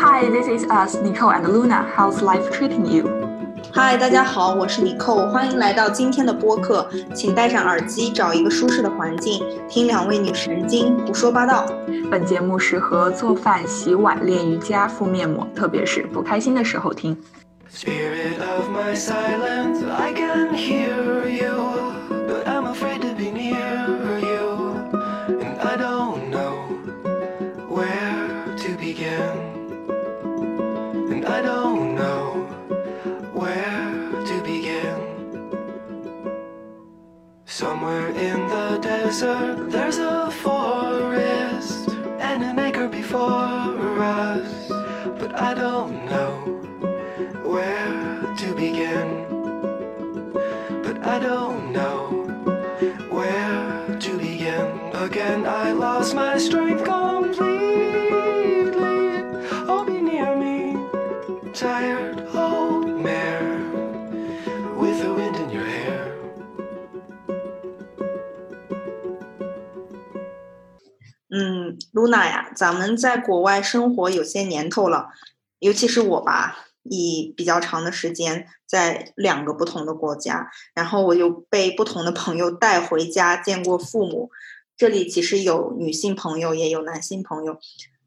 Hi, this is us, Nicole and Luna. How's life treating you? 嗨，大家好，我是 Nicole，欢迎来到今天的播客。请戴上耳机，找一个舒适的环境，听两位女神经胡说八道。本节目适合做饭、洗碗、练瑜伽、敷面膜，特别是不开心的时候听。Spirit of my silence, I can hear you, there's a forest and an acre before us, but I don't know where to begin. But I don't know where to begin. Again, I lost my strength，Luna 呀，咱们在国外生活有些年头了，尤其是我吧，以比较长的时间在两个不同的国家，然后我又被不同的朋友带回家见过父母。这里其实有女性朋友，也有男性朋友。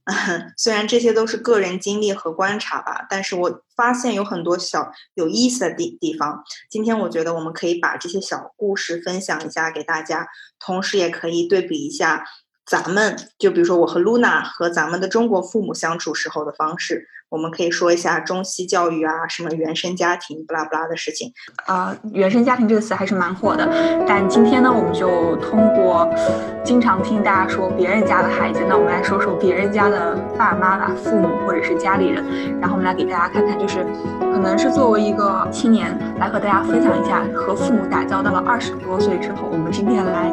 虽然这些都是个人经历和观察吧，但是我发现有很多小有意思的地地方。今天我觉得我们可以把这些小故事分享一下给大家，同时也可以对比一下咱们，就比如说我和 Luna 和咱们的中国父母相处时候的方式。我们可以说一下中西教育啊，什么原生家庭，不拉不拉的事情。呃，原生家庭这个词还是蛮火的，但今天呢，我们就通过经常听大家说别人家的孩子，那我们来说说别人家的爸妈吧、父母或者是家里人，然后我们来给大家看看，就是可能是作为一个青年来和大家分享一下，和父母打交道了二十多岁之后，我们今天来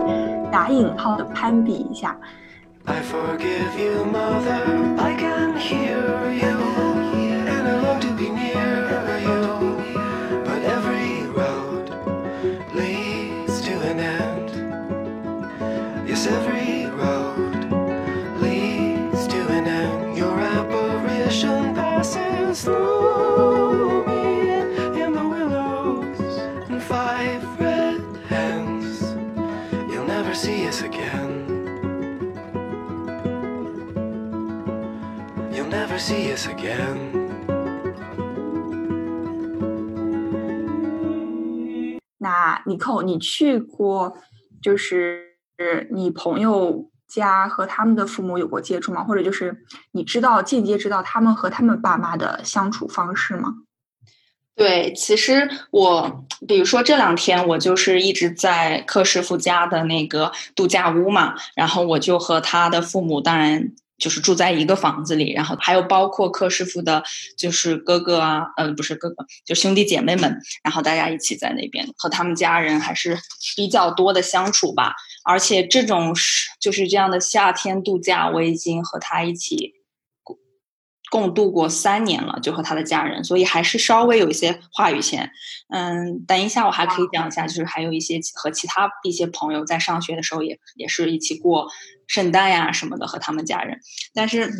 打引号的攀比一下。 I forgive you, mother. I can hear you, and I long to be near you. But every road leads to an end. Yes, every road leads to an end. Your apparition passes through Never see us again. 那尼寇，你去过就是你朋友家和他们的父母有过接触吗？或者就是你知道间接知道他们和他们爸妈的相处方式吗？对，其实我比如说这两天我就是一直在克师傅家的那个度假屋嘛，然后我就和他的父母，当然就是住在一个房子里，然后还有包括柯师傅的，就是哥哥啊，呃，不是哥哥，就兄弟姐妹们，然后大家一起在那边和他们家人还是比较多的相处吧。而且这种是就是这样的夏天度假，我已经和他一起共度过三年了，就和他的家人，所以还是稍微有一些话语权。嗯，等一下我还可以讲一下，就是还有一些和其他一些朋友在上学的时候也也是一起过圣诞呀什么的，和他们家人。但是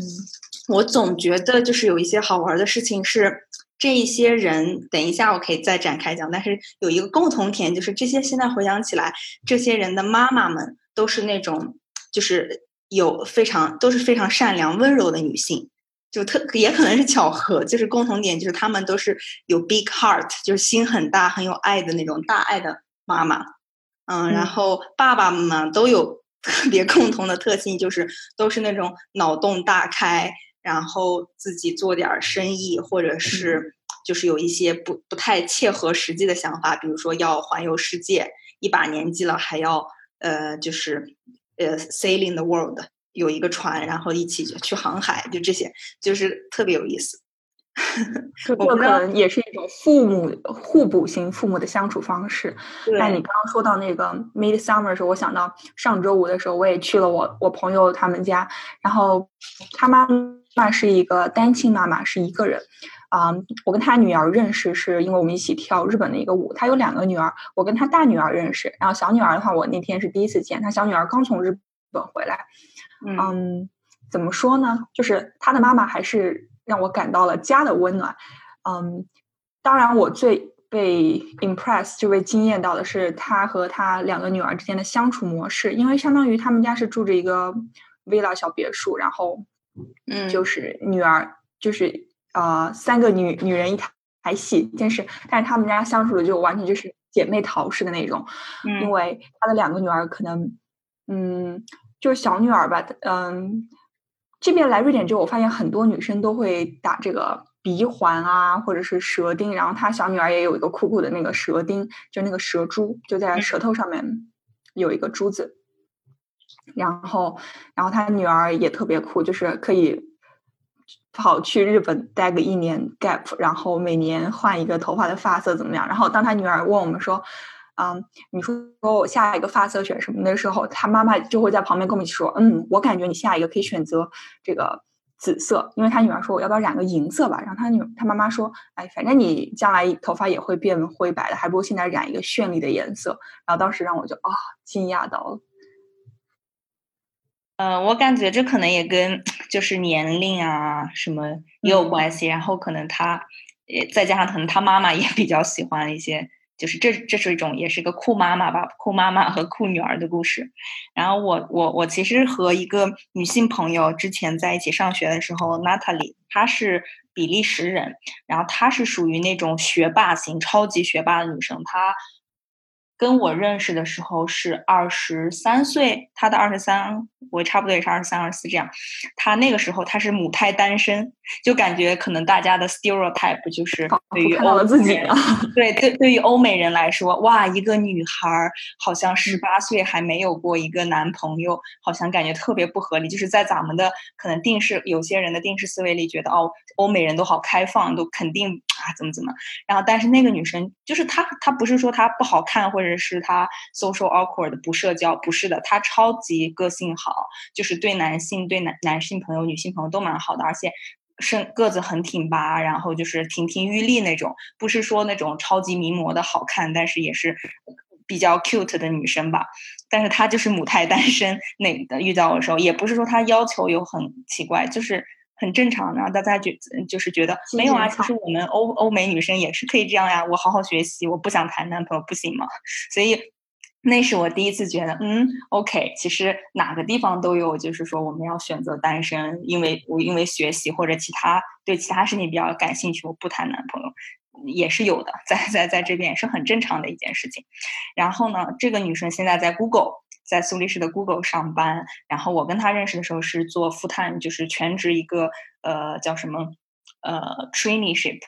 我总觉得就是有一些好玩的事情是。这一些人，等一下我可以再展开讲，但是有一个共同点，就是这些现在回想起来，这些人的妈妈们都是那种，就是有非常都是非常善良温柔的女性，就特也可能是巧合，就是共同点就是他们都是有 big heart，就是心很大、很有爱的那种大爱的妈妈，嗯，然后爸爸们都有 特别共同的特性，就是都是那种脑洞大开。然后自己做点生意，或者是就是有一些不不太切合实际的想法，比如说要环游世界，一把年纪了还要呃就是呃 sailing the world，有一个船，然后一起去航海，就这些，就是特别有意思。这可能也是一种父母互补型父母的相处方式。哎你刚刚说到那个 Midsummer 的时候，我想到上周五的时候，我也去了我我朋友他们家，然后他妈妈是一个单亲妈妈，是一个人。啊、um,，我跟他女儿认识是因为我们一起跳日本的一个舞。他有两个女儿，我跟他大女儿认识，然后小女儿的话，我那天是第一次见。他小女儿刚从日本回来，嗯，um, 怎么说呢？就是他的妈妈还是让我感到了家的温暖。嗯，当然我最被 impress 就被惊艳到的是他和他两个女儿之间的相处模式，因为相当于他们家是住着一个 villa 小别墅，然后嗯，就是女儿就是呃三个女女人一台台戏但是，但是他们家相处的就完全就是姐妹淘式的那种，因为他的两个女儿可能嗯就是小女儿吧，嗯。这边来瑞典之后，我发现很多女生都会打这个鼻环啊，或者是舌钉。然后她小女儿也有一个酷酷的那个舌钉，就那个舌珠，就在舌头上面有一个珠子。然后，然后她女儿也特别酷，就是可以跑去日本待个一年 gap，然后每年换一个头发的发色怎么样？然后当她女儿问我们说。嗯，你说我下一个发色选什么的时候，他妈妈就会在旁边跟我们说：“嗯，我感觉你下一个可以选择这个紫色，因为他女儿说我要不要染个银色吧？”然后他女他妈妈说：“哎，反正你将来头发也会变灰白的，还不如现在染一个绚丽的颜色。”然后当时让我就啊惊讶到了。呃，我感觉这可能也跟就是年龄啊什么也有关系，然后可能他也再加上可能他妈妈也比较喜欢一些。就是这，这是一种，也是一个酷妈妈吧，酷妈妈和酷女儿的故事。然后我，我，我其实和一个女性朋友之前在一起上学的时候，Natalie，她是比利时人，然后她是属于那种学霸型、超级学霸的女生，她。跟我认识的时候是二十三岁，他的二十三，我差不多也是二十三、二十四这样。他那个时候他是母胎单身，就感觉可能大家的 stereotype 就是对于欧自己 对对，对于欧美人来说，哇，一个女孩儿好像十八岁还没有过一个男朋友，好像感觉特别不合理。就是在咱们的可能定式，有些人的定式思维里，觉得哦，欧美人都好开放，都肯定啊怎么怎么。然后，但是那个女生就是她，她不是说她不好看或者。是她 social awkward 不社交，不是的，她超级个性好，就是对男性、对男男性朋友、女性朋友都蛮好的，而且身个子很挺拔，然后就是亭亭玉立那种，不是说那种超级名模的好看，但是也是比较 cute 的女生吧。但是她就是母胎单身，那遇到的时候，也不是说她要求有很奇怪，就是。很正常，然后大家觉就是觉得没有啊，其实我们欧欧美女生也是可以这样呀。我好好学习，我不想谈男朋友，不行吗？所以那是我第一次觉得，嗯，OK，其实哪个地方都有，就是说我们要选择单身，因为我因为学习或者其他对其他事情比较感兴趣，我不谈男朋友也是有的，在在在这边也是很正常的一件事情。然后呢，这个女生现在在 Google。在苏黎世的 Google 上班，然后我跟他认识的时候是做 full time，就是全职一个呃叫什么呃 traineeship，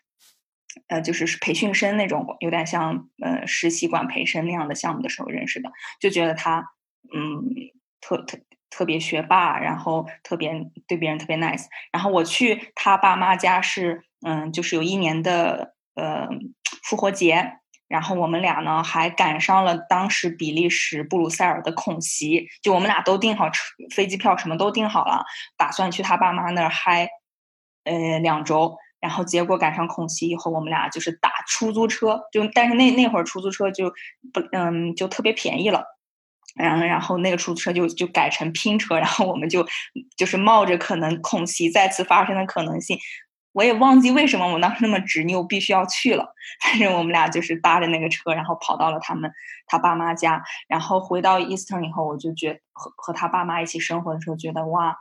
呃就是培训生那种，有点像呃实习管培生那样的项目的时候认识的，就觉得他嗯特特特别学霸，然后特别对别人特别 nice，然后我去他爸妈家是嗯就是有一年的呃复活节。然后我们俩呢，还赶上了当时比利时布鲁塞尔的恐袭，就我们俩都订好车飞机票，什么都订好了，打算去他爸妈那儿嗨，呃，两周。然后结果赶上恐袭以后，我们俩就是打出租车，就但是那那会儿出租车就不嗯就特别便宜了，然后然后那个出租车就就改成拼车，然后我们就就是冒着可能恐袭再次发生的可能性。我也忘记为什么我当时那么执拗，必须要去了。反正我们俩就是搭着那个车，然后跑到了他们他爸妈家。然后回到 Eastern 以后，我就觉和和他爸妈一起生活的时候，觉得哇，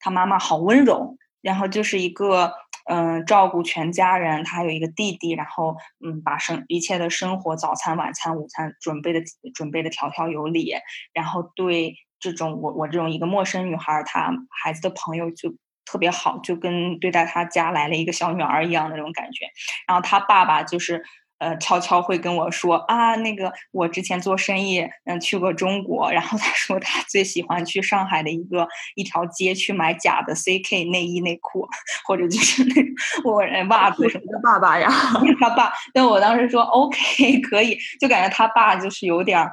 他妈妈好温柔。然后就是一个嗯，照顾全家人。他还有一个弟弟，然后嗯，把生一切的生活，早餐、晚餐、午餐准备的准备的条条有理。然后对这种我我这种一个陌生女孩，她孩子的朋友就。特别好，就跟对待他家来了一个小女儿一样的那种感觉。然后他爸爸就是，呃，悄悄会跟我说啊，那个我之前做生意，嗯，去过中国。然后他说他最喜欢去上海的一个一条街去买假的 CK 内衣内裤，或者就是那我袜子什么的。爸爸呀，他爸。但我当时说 OK 可以，就感觉他爸就是有点儿。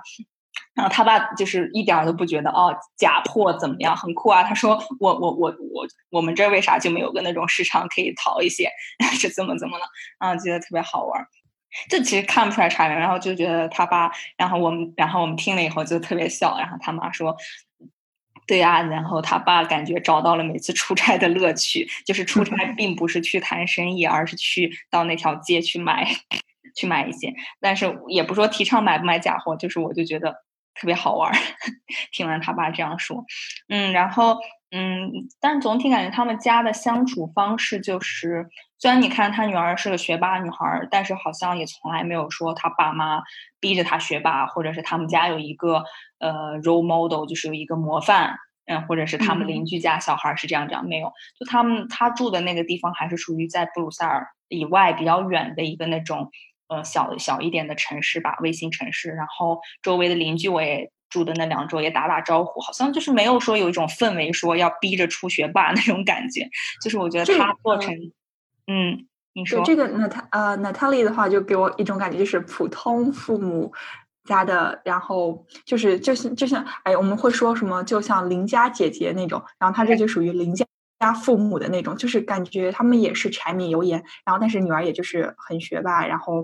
然后他爸就是一点都不觉得哦假货怎么样很酷啊？他说我我我我我们这为啥就没有个那种市场可以淘一些？是怎么怎么了？啊，觉得特别好玩。这其实看不出来差别。然后就觉得他爸，然后我们然后我们听了以后就特别笑。然后他妈说。对啊，然后他爸感觉找到了每次出差的乐趣，就是出差 并不是去谈生意，而是去到那条街去买，去买一些。但是也不说提倡买不买假货，就是我就觉得特别好玩儿。听完他爸这样说，嗯，然后嗯，但是总体感觉他们家的相处方式就是，虽然你看他女儿是个学霸女孩，但是好像也从来没有说他爸妈逼着他学霸，或者是他们家有一个。呃，role model 就是有一个模范，嗯，或者是他们邻居家小孩是这样这样，没有，就他们他住的那个地方还是属于在布鲁塞尔以外比较远的一个那种呃小小一点的城市吧，卫星城市。然后周围的邻居我也住的那两周也打打招呼，好像就是没有说有一种氛围说要逼着出学霸 那种感觉。就是我觉得他做成，嗯，你说这个娜塔呃 Natalie 的话就给我一种感觉就是普通父母。家的，然后就是就是就像哎，我们会说什么，就像邻家姐姐那种，然后他这就属于邻家家父母的那种，就是感觉他们也是柴米油盐，然后但是女儿也就是很学霸，然后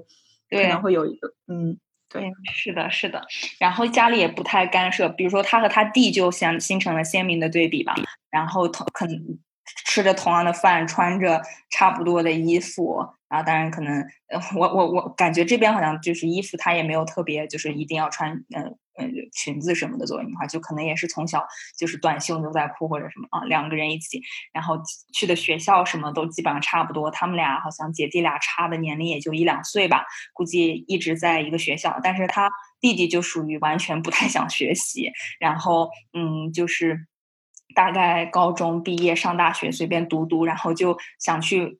可能会有一个嗯，对，是的，是的，然后家里也不太干涉，比如说他和他弟就相形成了鲜明的对比吧，然后同可能吃着同样的饭，穿着差不多的衣服。然后，当然可能，呃，我我我感觉这边好像就是衣服，他也没有特别，就是一定要穿，嗯嗯，裙子什么的作为女孩，就可能也是从小就是短袖牛仔裤或者什么啊，两个人一起，然后去的学校什么都基本上差不多。他们俩好像姐弟俩差的年龄也就一两岁吧，估计一直在一个学校。但是他弟弟就属于完全不太想学习，然后嗯，就是大概高中毕业上大学随便读读，然后就想去。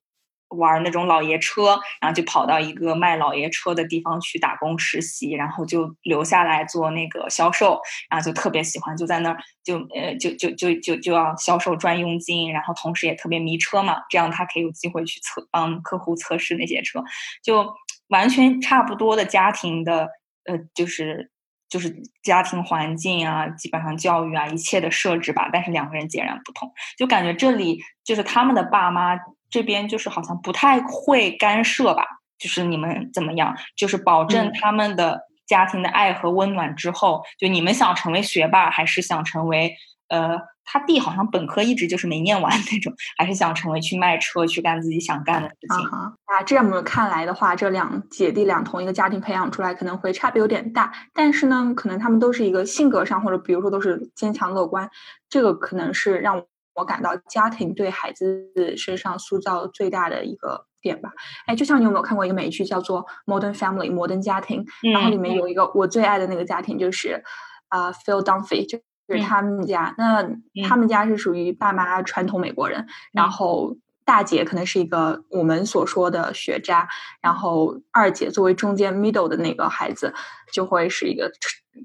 玩那种老爷车，然后就跑到一个卖老爷车的地方去打工实习，然后就留下来做那个销售，然后就特别喜欢，就在那儿就呃就就就就就要销售赚佣金，然后同时也特别迷车嘛，这样他可以有机会去测帮客户测试那些车，就完全差不多的家庭的呃就是就是家庭环境啊，基本上教育啊一切的设置吧，但是两个人截然不同，就感觉这里就是他们的爸妈。这边就是好像不太会干涉吧，就是你们怎么样，就是保证他们的家庭的爱和温暖之后，就你们想成为学霸，还是想成为呃，他弟好像本科一直就是没念完那种，还是想成为去卖车去干自己想干的事情啊？这么看来的话，这两姐弟俩同一个家庭培养出来，可能会差别有点大，但是呢，可能他们都是一个性格上，或者比如说都是坚强乐观，这个可能是让。我感到家庭对孩子身上塑造最大的一个点吧。哎，就像你有没有看过一个美剧叫做《Modern Family》摩登家庭？然后里面有一个我最爱的那个家庭就是啊，Phil Dunphy，就是他们家。那他们家是属于爸妈传统美国人，然后大姐可能是一个我们所说的学渣，然后二姐作为中间 middle 的那个孩子，就会是一个。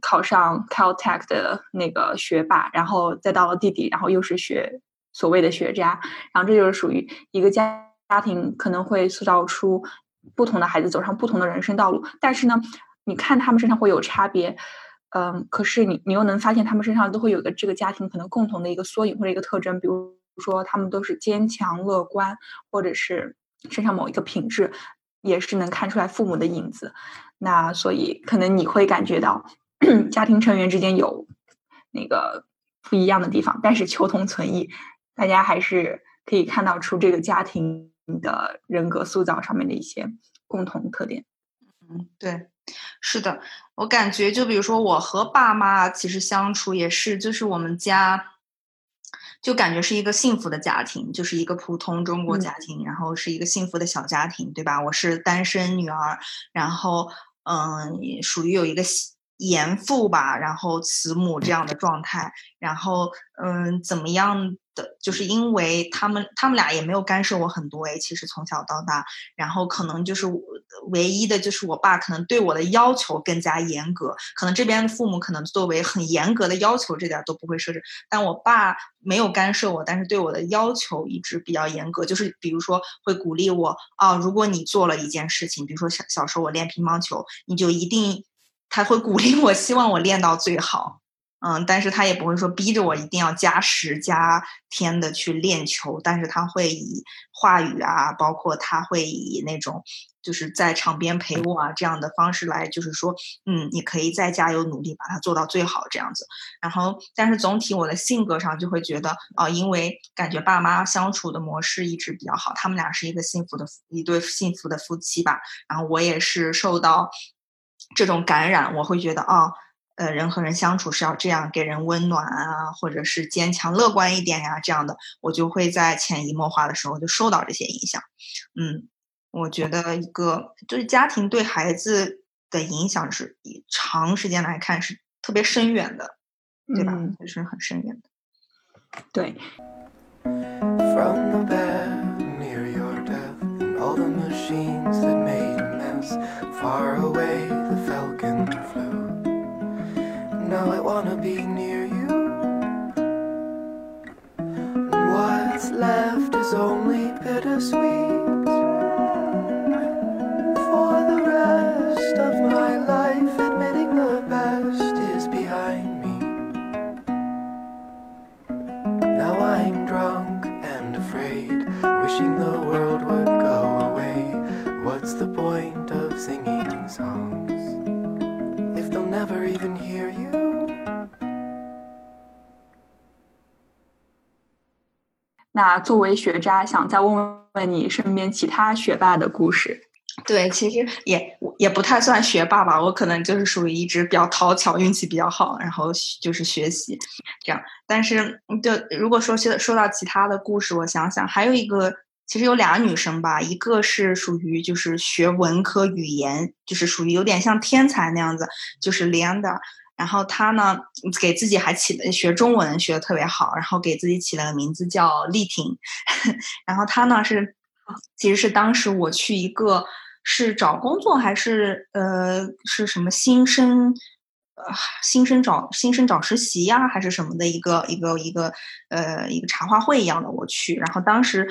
考上 Caltech 的那个学霸，然后再到了弟弟，然后又是学所谓的学渣，然后这就是属于一个家家庭可能会塑造出不同的孩子走上不同的人生道路。但是呢，你看他们身上会有差别，嗯，可是你你又能发现他们身上都会有个这个家庭可能共同的一个缩影或者一个特征，比如说他们都是坚强乐观，或者是身上某一个品质也是能看出来父母的影子。那所以可能你会感觉到。家庭成员之间有那个不一样的地方，但是求同存异，大家还是可以看到出这个家庭的人格塑造上面的一些共同特点。嗯，对，是的，我感觉就比如说我和爸妈其实相处也是，就是我们家就感觉是一个幸福的家庭，就是一个普通中国家庭，然后是一个幸福的小家庭，对吧？我是单身女儿，然后嗯，属于有一个。严父吧，然后慈母这样的状态，然后嗯，怎么样的？就是因为他们他们俩也没有干涉我很多诶，其实从小到大，然后可能就是唯一的就是我爸可能对我的要求更加严格，可能这边父母可能作为很严格的要求，这点都不会设置，但我爸没有干涉我，但是对我的要求一直比较严格，就是比如说会鼓励我啊，如果你做了一件事情，比如说小小时候我练乒乓球，你就一定。他会鼓励我，希望我练到最好。嗯，但是他也不会说逼着我一定要加时加天的去练球，但是他会以话语啊，包括他会以那种就是在场边陪我啊这样的方式来，就是说，嗯，你可以再加油努力，把它做到最好这样子。然后，但是总体我的性格上就会觉得，啊，因为感觉爸妈相处的模式一直比较好，他们俩是一个幸福的一对幸福的夫妻吧。然后我也是受到这种感染，我会觉得，啊。呃，人和人相处是要这样，给人温暖啊，或者是坚强乐观一点呀，这样的，我就会在潜移默化的时候就受到这些影响。嗯，我觉得一个就是家庭对孩子的影响是以长时间来看是特别深远的，对吧？就是很深远的。对。Now I wanna be near you. And what's left is only bittersweet. For the rest of my life, admitting the best is behind me. Now I'm drunk and afraid, wishing the world would even hear you? 那作为学渣，想再问问你身边其他学霸的故事。对，其实也也不太算学霸吧，我可能就是属于一直比较讨巧，运气比较好，然后就是学习这样。但是，就如果说说说到其他的故事，我想想，还有一个，其实有俩女生吧，一个是属于就是学文科语言，就是属于有点像天才那样子，就是 Linda。然后她呢，给自己还起了学中文学的特别好，然后给自己起了个名字叫丽婷。然后她呢是，其实是当时我去一个是找工作还是呃是什么新生呃。新生找新生找实习呀，还是什么的一个一个一个呃一个茶话会一样的，我去。然后当时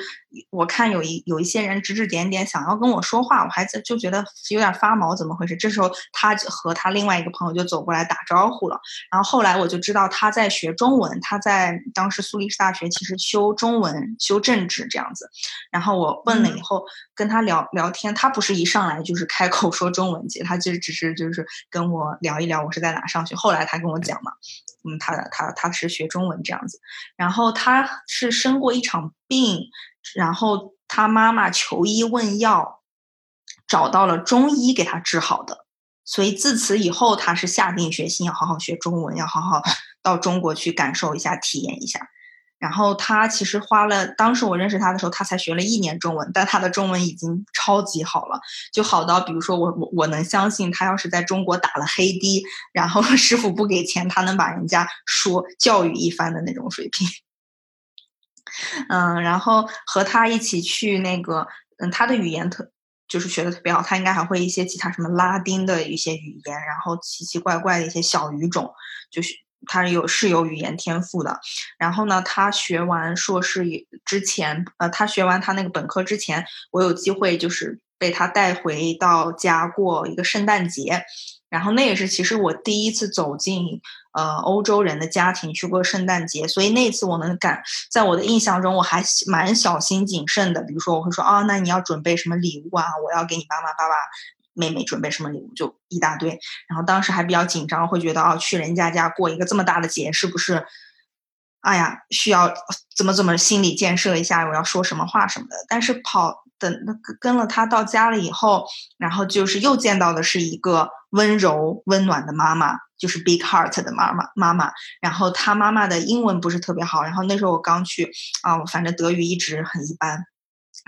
我看有一有一些人指指点点，想要跟我说话，我还在就觉得有点发毛，怎么回事？这时候他和他另外一个朋友就走过来打招呼了。然后后来我就知道他在学中文，他在当时苏黎世大学其实修中文、修政治这样子。然后我问了以后，跟他聊聊天，他不是一上来就是开口说中文，其实他其实只是就是跟我聊一聊，我是在哪。上学，后来他跟我讲嘛，嗯，他他他是学中文这样子，然后他是生过一场病，然后他妈妈求医问药，找到了中医给他治好的，所以自此以后，他是下定决心要好好学中文，要好好到中国去感受一下，体验一下。然后他其实花了，当时我认识他的时候，他才学了一年中文，但他的中文已经超级好了，就好到比如说我我我能相信他要是在中国打了黑的，然后 师傅不给钱，他能把人家说教育一番的那种水平。嗯，然后和他一起去那个，嗯，他的语言特就是学的特别好，他应该还会一些其他什么拉丁的一些语言，然后奇奇怪怪的一些小语种，就是。他有是有语言天赋的，然后呢，他学完硕士之前，呃，他学完他那个本科之前，我有机会就是被他带回到家过一个圣诞节，然后那也是其实我第一次走进呃欧洲人的家庭去过圣诞节，所以那次我能感，在我的印象中我还蛮小心谨慎的，比如说我会说啊，那你要准备什么礼物啊？我要给你妈妈爸爸。妹妹准备什么礼物就一大堆，然后当时还比较紧张，会觉得哦，去人家家过一个这么大的节，是不是？哎呀，需要怎么怎么心理建设一下，我要说什么话什么的。但是跑等跟了他到家了以后，然后就是又见到的是一个温柔温暖的妈妈，就是 big heart 的妈妈妈妈。然后他妈妈的英文不是特别好，然后那时候我刚去啊，反正德语一直很一般。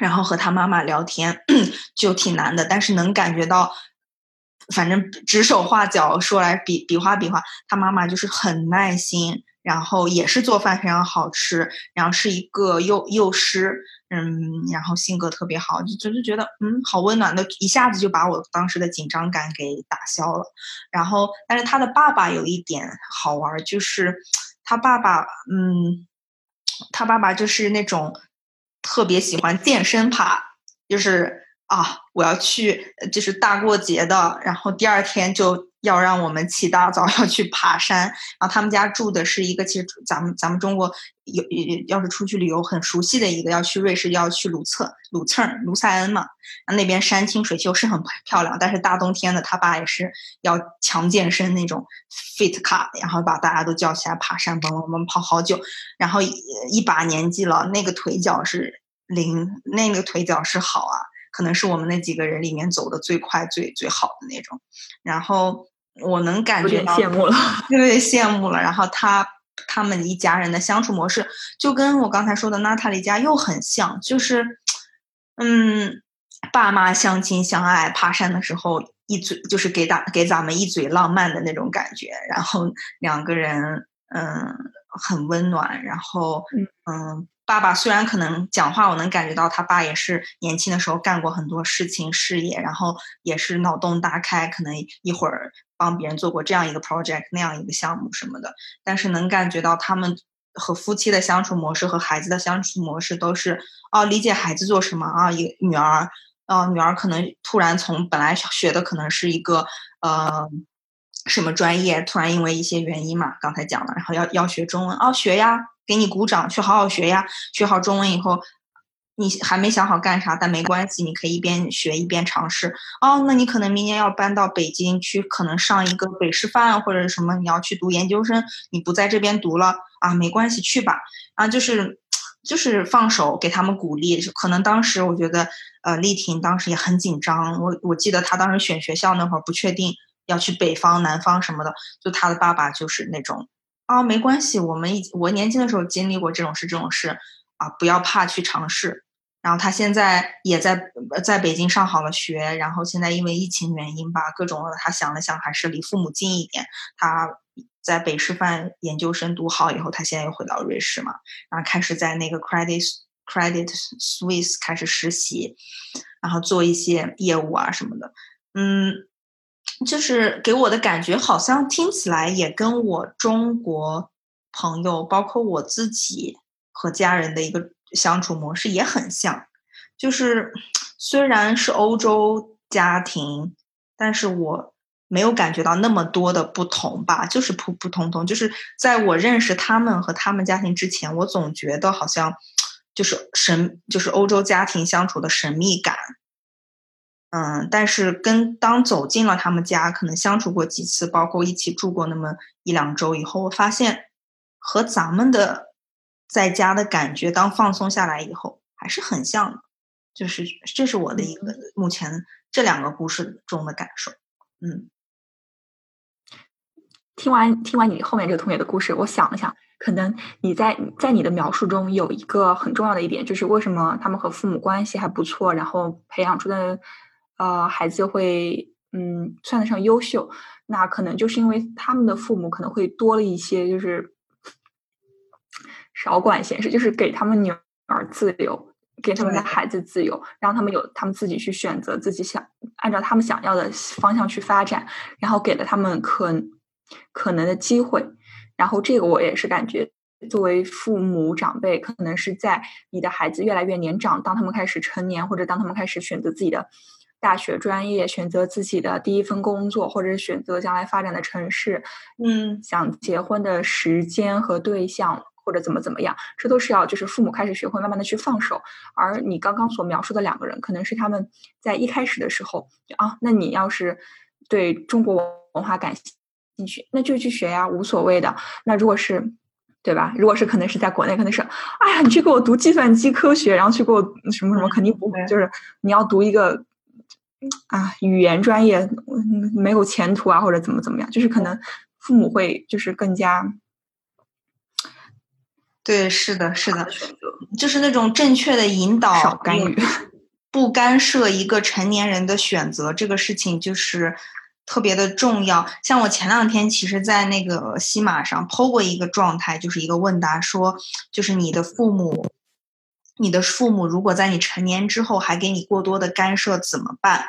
然后和他妈妈聊天 就挺难的，但是能感觉到，反正指手画脚说来比比划比划，他妈妈就是很耐心，然后也是做饭非常好吃，然后是一个幼幼师，嗯，然后性格特别好，就就是觉得嗯好温暖的，一下子就把我当时的紧张感给打消了。然后，但是他的爸爸有一点好玩，就是他爸爸，嗯，他爸爸就是那种。特别喜欢健身趴，就是啊，我要去，就是大过节的，然后第二天就要让我们起大早 要去爬山。然后他们家住的是一个，其实咱们咱们中国有要是出去旅游很熟悉的一个，要去瑞士要去鲁策鲁策卢塞恩嘛，那边山清水秀是很漂亮，但是大冬天的，他爸也是要强健身那种 fit 卡，然后把大家都叫起来爬山，帮我们跑好久，然后一把年纪了，那个腿脚是零，那个腿脚是好啊。可能是我们那几个人里面走的最快、最最好的那种，然后我能感觉到羡慕了，有点羡慕了。然后他他们一家人的相处模式，就跟我刚才说的娜塔莉家又很像，就是，嗯，爸妈相亲相爱，爬山的时候一嘴就是给咱给咱们一嘴浪漫的那种感觉，然后两个人嗯很温暖，然后嗯。爸爸虽然可能讲话，我能感觉到他爸也是年轻的时候干过很多事情事业，然后也是脑洞大开，可能一会儿帮别人做过这样一个 project 那样一个项目什么的。但是能感觉到他们和夫妻的相处模式和孩子的相处模式都是哦，理解孩子做什么啊，一女儿，呃，女儿可能突然从本来学的可能是一个呃什么专业，突然因为一些原因嘛，刚才讲了，然后要要学中文，哦，学呀。给你鼓掌，去好好学呀！学好中文以后，你还没想好干啥，但没关系，你可以一边学一边尝试。哦，那你可能明年要搬到北京去，可能上一个北师范或者什么，你要去读研究生，你不在这边读了啊，没关系，去吧。啊，就是就是放手给他们鼓励。可能当时我觉得，呃，丽婷当时也很紧张。我我记得她当时选学校那会儿不确定要去北方、南方什么的，就她的爸爸就是那种。啊，没关系，我们我年轻的时候经历过这种事，这种事啊，不要怕去尝试。然后他现在也在在北京上好了学，然后现在因为疫情原因吧，各种他想了想，还是离父母近一点。他在北师范研究生读好以后，他现在又回到瑞士嘛，然后开始在那个 Credit Credit Suisse 开始实习，然后做一些业务啊什么的，嗯。就是给我的感觉，好像听起来也跟我中国朋友，包括我自己和家人的一个相处模式也很像。就是虽然是欧洲家庭，但是我没有感觉到那么多的不同吧，就是普普通通。就是在我认识他们和他们家庭之前，我总觉得好像就是神，就是欧洲家庭相处的神秘感。嗯，但是跟当走进了他们家，可能相处过几次，包括一起住过那么一两周以后，我发现和咱们的在家的感觉，当放松下来以后，还是很像的。就是这是我的一个目前这两个故事中的感受。嗯，听完听完你后面这个同学的故事，我想了想，可能你在在你的描述中有一个很重要的一点，就是为什么他们和父母关系还不错，然后培养出的。呃，孩子会嗯算得上优秀，那可能就是因为他们的父母可能会多了一些，就是少管闲事，就是给他们女儿自由，给他们的孩子自由，让他们有他们自己去选择自己想按照他们想要的方向去发展，然后给了他们可可能的机会，然后这个我也是感觉，作为父母长辈，可能是在你的孩子越来越年长，当他们开始成年，或者当他们开始选择自己的。大学专业，选择自己的第一份工作，或者是选择将来发展的城市，嗯，想结婚的时间和对象，或者怎么怎么样，这都是要就是父母开始学会慢慢的去放手。而你刚刚所描述的两个人，可能是他们在一开始的时候啊，那你要是对中国文化感兴趣，那就去学呀，无所谓的。那如果是对吧？如果是可能是在国内，可能是哎呀，你去给我读计算机科学，然后去给我什么什么，肯定不会，就是你要读一个。啊，语言专业没有前途啊，或者怎么怎么样，就是可能父母会就是更加，对，是的，是的，就是那种正确的引导，少干预，不干涉一个成年人的选择，这个事情就是特别的重要。像我前两天其实，在那个西马上剖过一个状态，就是一个问答，说就是你的父母。你的父母如果在你成年之后还给你过多的干涉怎么办？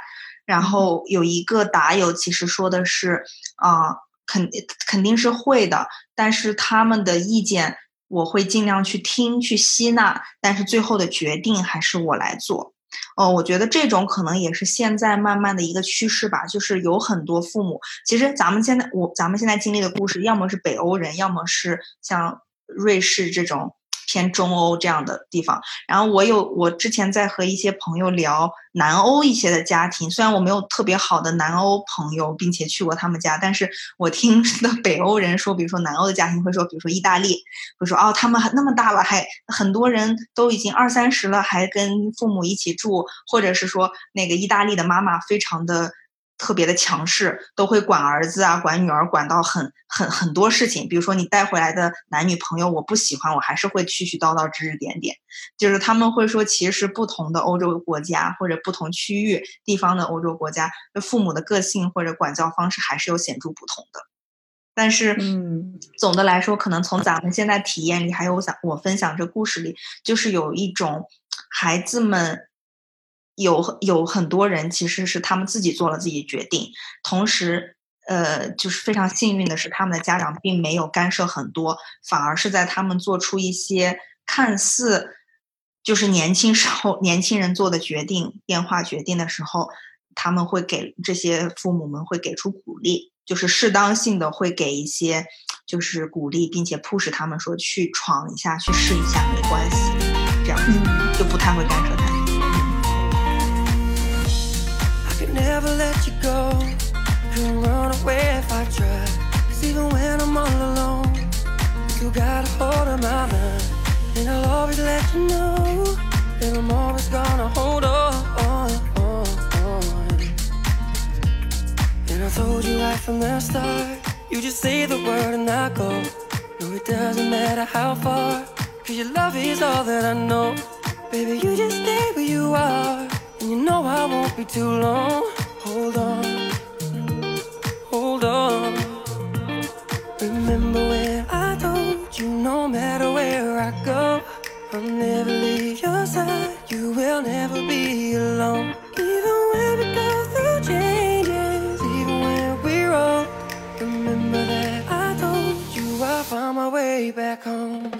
然后有一个答友其实说的是，啊，肯肯定是会的，但是他们的意见我会尽量去听去吸纳，但是最后的决定还是我来做。哦，我觉得这种可能也是现在慢慢的一个趋势吧，就是有很多父母，其实咱们现在我咱们现在经历的故事，要么是北欧人，要么是像瑞士这种。偏中欧这样的地方，然后我有我之前在和一些朋友聊南欧一些的家庭，虽然我没有特别好的南欧朋友，并且去过他们家，但是我听 的北欧人说，比如说南欧的家庭会说，比如说意大利会说哦，他们还那么大了，还很多人都已经二三十了，还跟父母一起住，或者是说那个意大利的妈妈非常的。特别的强势，都会管儿子啊，管女儿，管到很很很多事情。比如说你带回来的男女朋友，我不喜欢，我还是会絮絮叨叨、指指点点。就是他们会说，其实不同的欧洲国家或者不同区域地方的欧洲国家，父母的个性或者管教方式还是有显著不同的。但是，嗯，总的来说，可能从咱们现在体验里，还有我想我分享这故事里，就是有一种孩子们。有有很多人其实是他们自己做了自己决定，同时，呃，就是非常幸运的是，他们的家长并没有干涉很多，反而是在他们做出一些看似就是年轻时候 年轻人做的决定、变化决定的时候，他们会给这些父母们会给出鼓励，就是适当性的会给一些就是鼓励，并且 push 他们说去闯一下、去试一下没关系，这样子就不太会干涉 got a hold of my mind. And I'll always let you know that I'm always gonna hold on. And I told you right from the start, you just say the word and I go. No, it doesn't matter how far, cause your love is all that I know. Baby, you just stay where you are. And you know I won't be too long. Hold on, hold on. Remember when I'll never leave your side. You will never be alone. Even when we go through changes, even when we're wrong. Remember that I told you I'll find my way back home.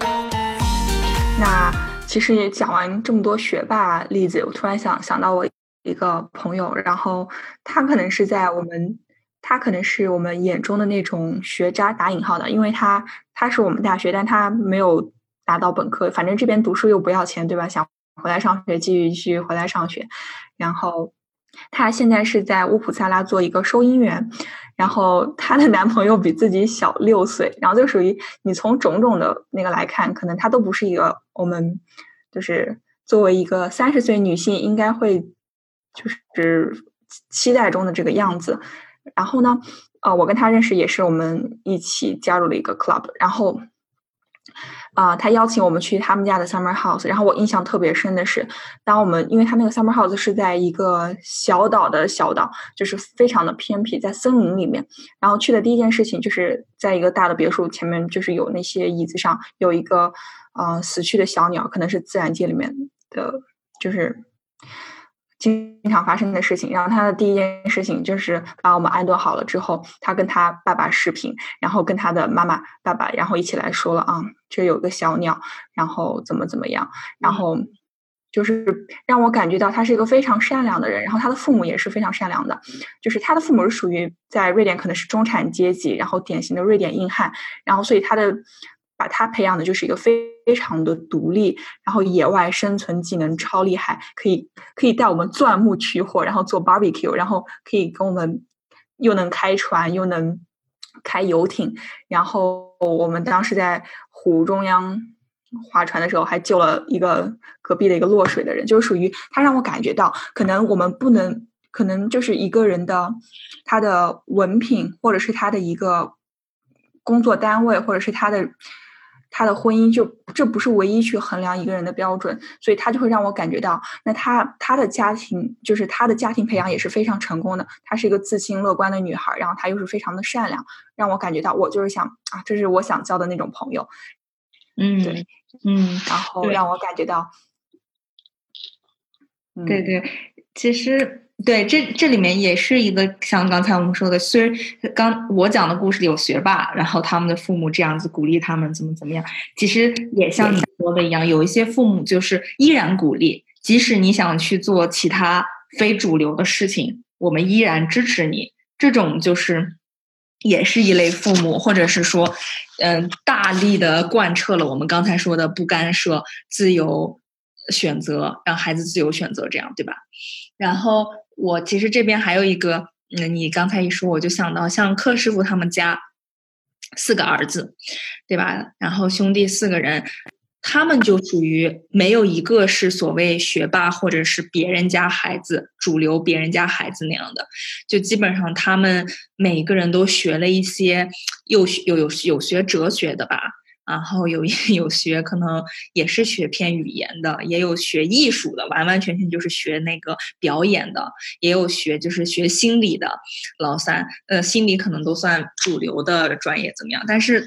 那其实讲完这么多学霸例子，我突然想想到我一个朋友，然后他可能是在我们，他可能是我们眼中的那种学渣打引号的，因为他他是我们大学，但他没有达到本科，反正这边读书又不要钱，对吧？想回来上学，继续继续回来上学。然后她现在是在乌普萨拉做一个收银员，然后她的男朋友比自己小六岁，然后就属于你从种种的那个来看，可能他都不是一个我们就是作为一个三十岁女性应该会。就是期待中的这个样子，然后呢，呃，我跟她认识也是我们一起加入了一个 club，然后，啊，他邀请我们去他们家的 summer house，然后我印象特别深的是，当我们因为他那个 summer house 是在一个小岛的小岛，就是非常的偏僻，在森林里面，然后去的第一件事情就是在一个大的别墅前面，就是有那些椅子上有一个，呃，死去的小鸟，可能是自然界里面的，就是。经常发生的事情，然后他的第一件事情就是把我们安顿好了之后，他跟他爸爸视频，然后跟他的妈妈、爸爸，然后一起来说了啊，这有个小鸟，然后怎么怎么样，然后就是让我感觉到他是一个非常善良的人，然后他的父母也是非常善良的，就是他的父母是属于在瑞典可能是中产阶级，然后典型的瑞典硬汉，然后所以他的。把他培养的就是一个非常的独立，然后野外生存技能超厉害，可以可以带我们钻木取火，然后做 barbecue，然后可以跟我们又能开船又能开游艇，然后我们当时在湖中央划船的时候，还救了一个隔壁的一个落水的人，就是属于他让我感觉到，可能我们不能，可能就是一个人的他的文凭，或者是他的一个工作单位，或者是他的。他的婚姻就这不是唯一去衡量一个人的标准，所以他就会让我感觉到，那他他的家庭就是他的家庭培养也是非常成功的。她是一个自信乐观的女孩，然后她又是非常的善良，让我感觉到我就是想啊，这是我想交的那种朋友。嗯，对，嗯，然后让我感觉到，对对，其实。对，这这里面也是一个像刚才我们说的，虽然刚我讲的故事里有学霸，然后他们的父母这样子鼓励他们怎么怎么样，其实也像你说的一样，有一些父母就是依然鼓励，即使你想去做其他非主流的事情，我们依然支持你。这种就是也是一类父母，或者是说，嗯，大力的贯彻了我们刚才说的不干涉、自由选择，让孩子自由选择，这样对吧？然后我其实这边还有一个，嗯，你刚才一说，我就想到像柯师傅他们家四个儿子，对吧？然后兄弟四个人。他们就属于没有一个是所谓学霸或者是别人家孩子主流别人家孩子那样的，就基本上他们每个人都学了一些，有有有有学哲学的吧，然后有 有学可能也是学偏语言的，也有学艺术的，完完全全就是学那个表演的，也有学就是学心理的。老三，呃，心理可能都算主流的专业怎么样？但是。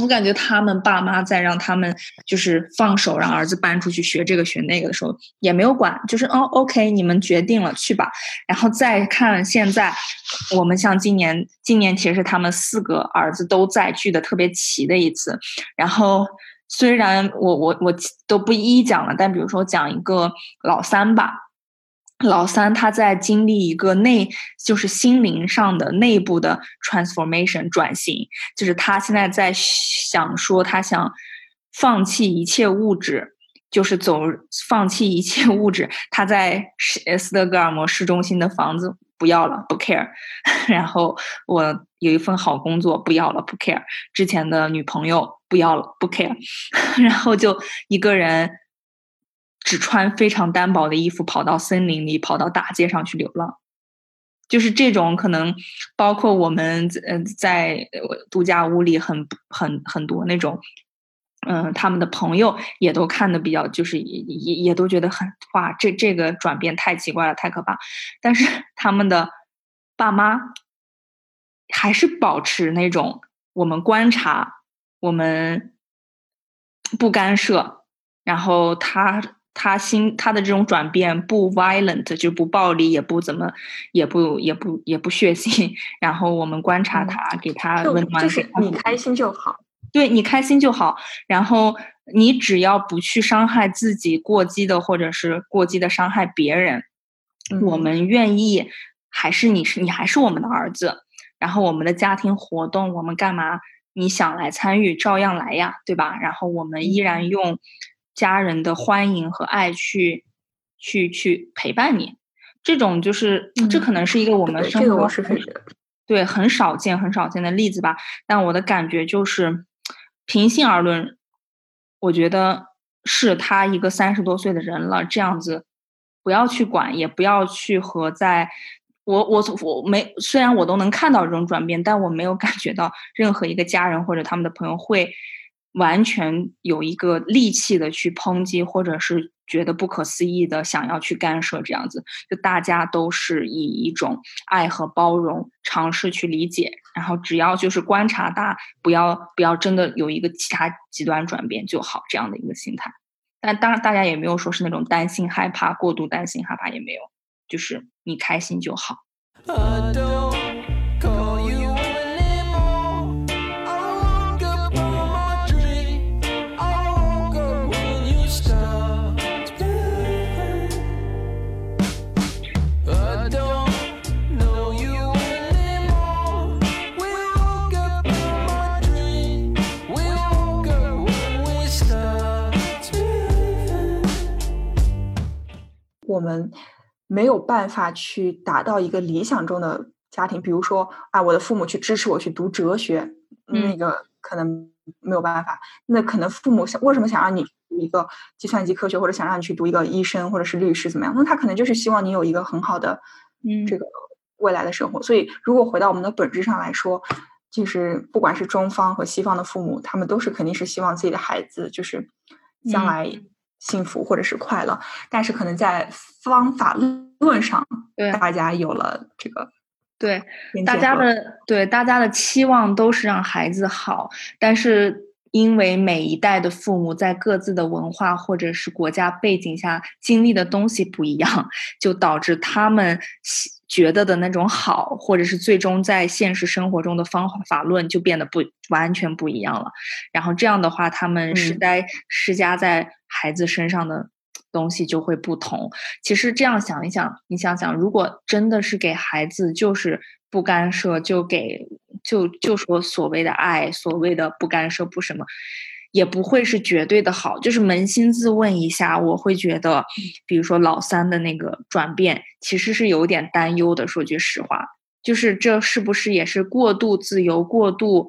我感觉他们爸妈在让他们就是放手让儿子搬出去学这个学那个的时候，也没有管，就是哦，OK，你们决定了去吧。然后再看现在，我们像今年，今年其实他们四个儿子都在聚的特别齐的一次。然后虽然我我我都不一一讲了，但比如说讲一个老三吧。老三他在经历一个内，就是心灵上的内部的 transformation 转型，就是他现在在想说，他想放弃一切物质，就是走放弃一切物质。他在斯德哥尔摩市中心的房子不要了，不 care。然后我有一份好工作不要了，不 care。之前的女朋友不要了，不 care。然后就一个人。只穿非常单薄的衣服，跑到森林里，跑到大街上去流浪，就是这种可能。包括我们呃在度假屋里，很很很多那种，嗯，他们的朋友也都看的比较，就是也也也都觉得很哇，这这个转变太奇怪了，太可怕。但是 他们的爸妈还是保持那种我们观察，我们不干涉，然后他。他心他的这种转变不 violent 就不暴力也不怎么也不也不也不血腥，然后我们观察他，给他温暖，就是你开心就好，对你开心就好，然后你只要不去伤害自己过激的或者是过激的伤害别人，我们愿意还是你是你还是我们的儿子，然后我们的家庭活动我们干嘛你想来参与照样来呀，对吧？然后我们依然用。家人的欢迎和爱去，去去陪伴你，这种就是这可能是一个我们生活对很少见很少见的例子吧。但我的感觉就是，平心而论，我觉得是他一个三十多岁的人了，这样子不要去管，也不要去和在我我我没虽然我都能看到这种转变，但我没有感觉到任何一个家人或者他们的朋友会。完全有一个力气的去抨击，或者是觉得不可思议的想要去干涉，这样子，就大家都是以一种爱和包容尝试去理解，然后只要就是观察大，不要不要真的有一个其他极端转变就好，这样的一个心态。但当然，大家也没有说是那种担心害怕，过度担心害怕也没有，就是你开心就好。我们没有办法去达到一个理想中的家庭，比如说啊，我的父母去支持我去读哲学，那个可能没有办法。那可能父母想为什么想让你读一个计算机科学，或者想让你去读一个医生或者是律师怎么样？那他可能就是希望你有一个很好的这个未来的生活。所以，如果回到我们的本质上来说，就是不管是中方和西方的父母，他们都是肯定是希望自己的孩子就是将来。幸福或者是快乐，但是可能在方法论上，对大家有了这个，对大家的对大家的期望都是让孩子好，但是因为每一代的父母在各自的文化或者是国家背景下经历的东西不一样，就导致他们。觉得的那种好，或者是最终在现实生活中的方法论就变得不完全不一样了。然后这样的话，他们施在施加在孩子身上的东西就会不同。其实这样想一想，你想想，如果真的是给孩子就是不干涉，就给就就说所谓的爱，所谓的不干涉不什么。也不会是绝对的好，就是扪心自问一下，我会觉得，比如说老三的那个转变，其实是有点担忧的。说句实话，就是这是不是也是过度自由、过度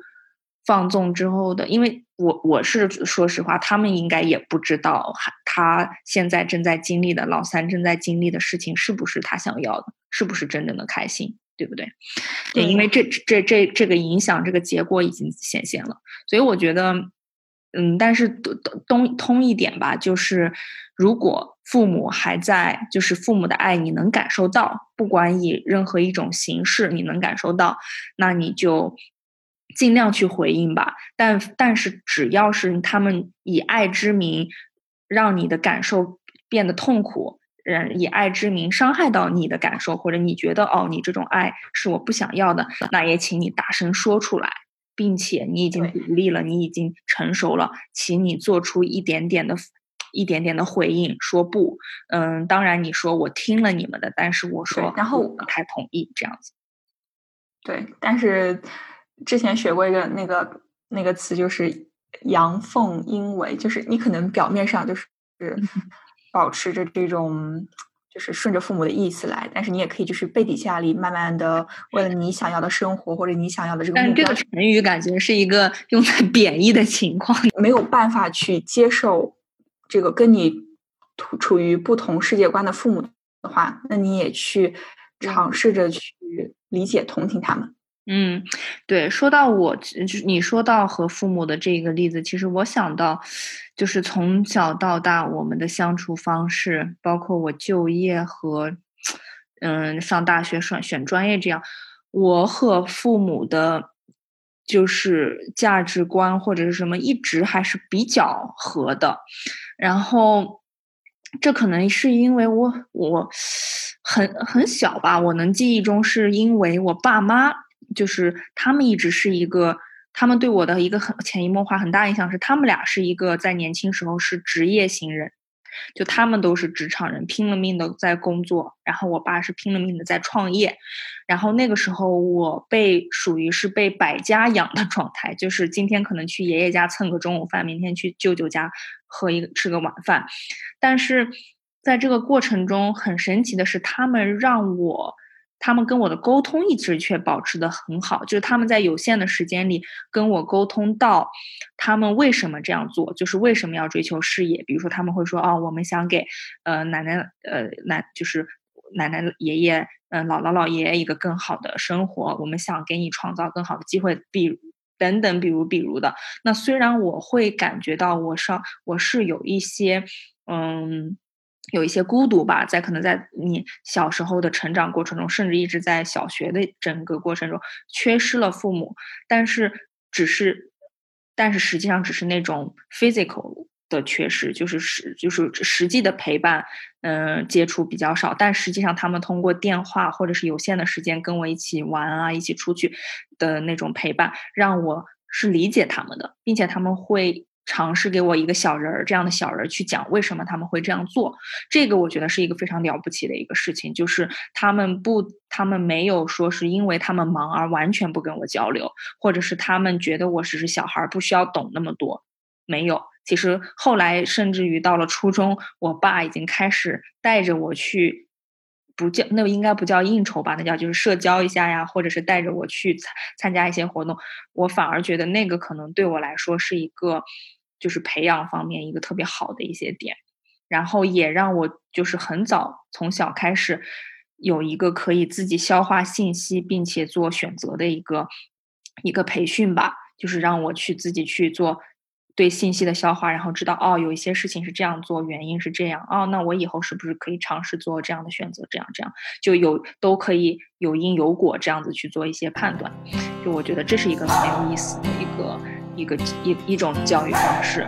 放纵之后的？因为我我是说实话，他们应该也不知道，他现在正在经历的老三正在经历的事情是不是他想要的，是不是真正的开心，对不对？对，因为这这这这个影响，这个结果已经显现了，所以我觉得。嗯，但是通通一点吧，就是如果父母还在，就是父母的爱你能感受到，不管以任何一种形式你能感受到，那你就尽量去回应吧。但但是只要是他们以爱之名让你的感受变得痛苦，嗯，以爱之名伤害到你的感受，或者你觉得哦，你这种爱是我不想要的，那也请你大声说出来。并且你已经独立了，你已经成熟了，请你做出一点点的、一点点的回应，说不，嗯，当然你说我听了你们的，但是我说然后我不太同意这样子。对，但是之前学过一个那个那个词，就是阳奉阴违，就是你可能表面上就是保持着这种。就是顺着父母的意思来，但是你也可以就是背底下里慢慢的为了你想要的生活或者你想要的这个目标。但这个成语感觉是一个用在 贬义的情况，没有办法去接受这个跟你处处于不同世界观的父母的话，那你也去尝试着去理解同情他们。嗯，对，说到我，就是你说到和父母的这个例子，其实我想到，就是从小到大我们的相处方式，包括我就业和，嗯，上大学选选专业这样，我和父母的，就是价值观或者是什么，一直还是比较合的。然后，这可能是因为我我很很小吧，我能记忆中是因为我爸妈。就是他们一直是一个，他们对我的一个很潜移默化很大影响是，他们俩是一个在年轻时候是职业型人，就他们都是职场人，拼了命的在工作，然后我爸是拼了命的在创业，然后那个时候我被属于是被百家养的状态，就是今天可能去爷爷家蹭个中午饭，明天去舅舅家喝一个吃个晚饭，但是在这个过程中很神奇的是，他们让我。他们跟我的沟通一直却保持的很好，就是他们在有限的时间里跟我沟通到，他们为什么这样做，就是为什么要追求事业。比如说他们会说，哦，我们想给呃奶奶呃奶就是奶奶爷爷嗯姥姥姥爷一个更好的生活，我们想给你创造更好的机会，比等等，比如比如的。那虽然我会感觉到我上我是有一些嗯。有一些孤独吧，在可能在你小时候的成长过程中，甚至一直在小学的整个过程中，缺失了父母，但是只是，但是实际上只是那种 physical 的缺失，就是实就是实际的陪伴，嗯，接触比较少，但实际上他们通过电话或者是有限的时间跟我一起玩啊，一起出去的那种陪伴，让我是理解他们的，并且他们会。尝试给我一个小人儿这样的小人儿去讲为什么他们会这样做，这个我觉得是一个非常了不起的一个事情。就是他们不，他们没有说是因为他们忙而完全不跟我交流，或者是他们觉得我只是小孩儿不需要懂那么多。没有，其实后来甚至于到了初中，我爸已经开始带着我去。不叫那应该不叫应酬吧，那叫就是社交一下呀，或者是带着我去参参加一些活动，我反而觉得那个可能对我来说是一个，就是培养方面一个特别好的一些点，然后也让我就是很早从小开始有一个可以自己消化信息并且做选择的一个一个培训吧，就是让我去自己去做。对信息的消化，然后知道哦，有一些事情是这样做，原因是这样哦，那我以后是不是可以尝试做这样的选择？这样这样就有都可以有因有果，这样子去做一些判断。就我觉得这是一个很有意思的一个一个一一种教育方式。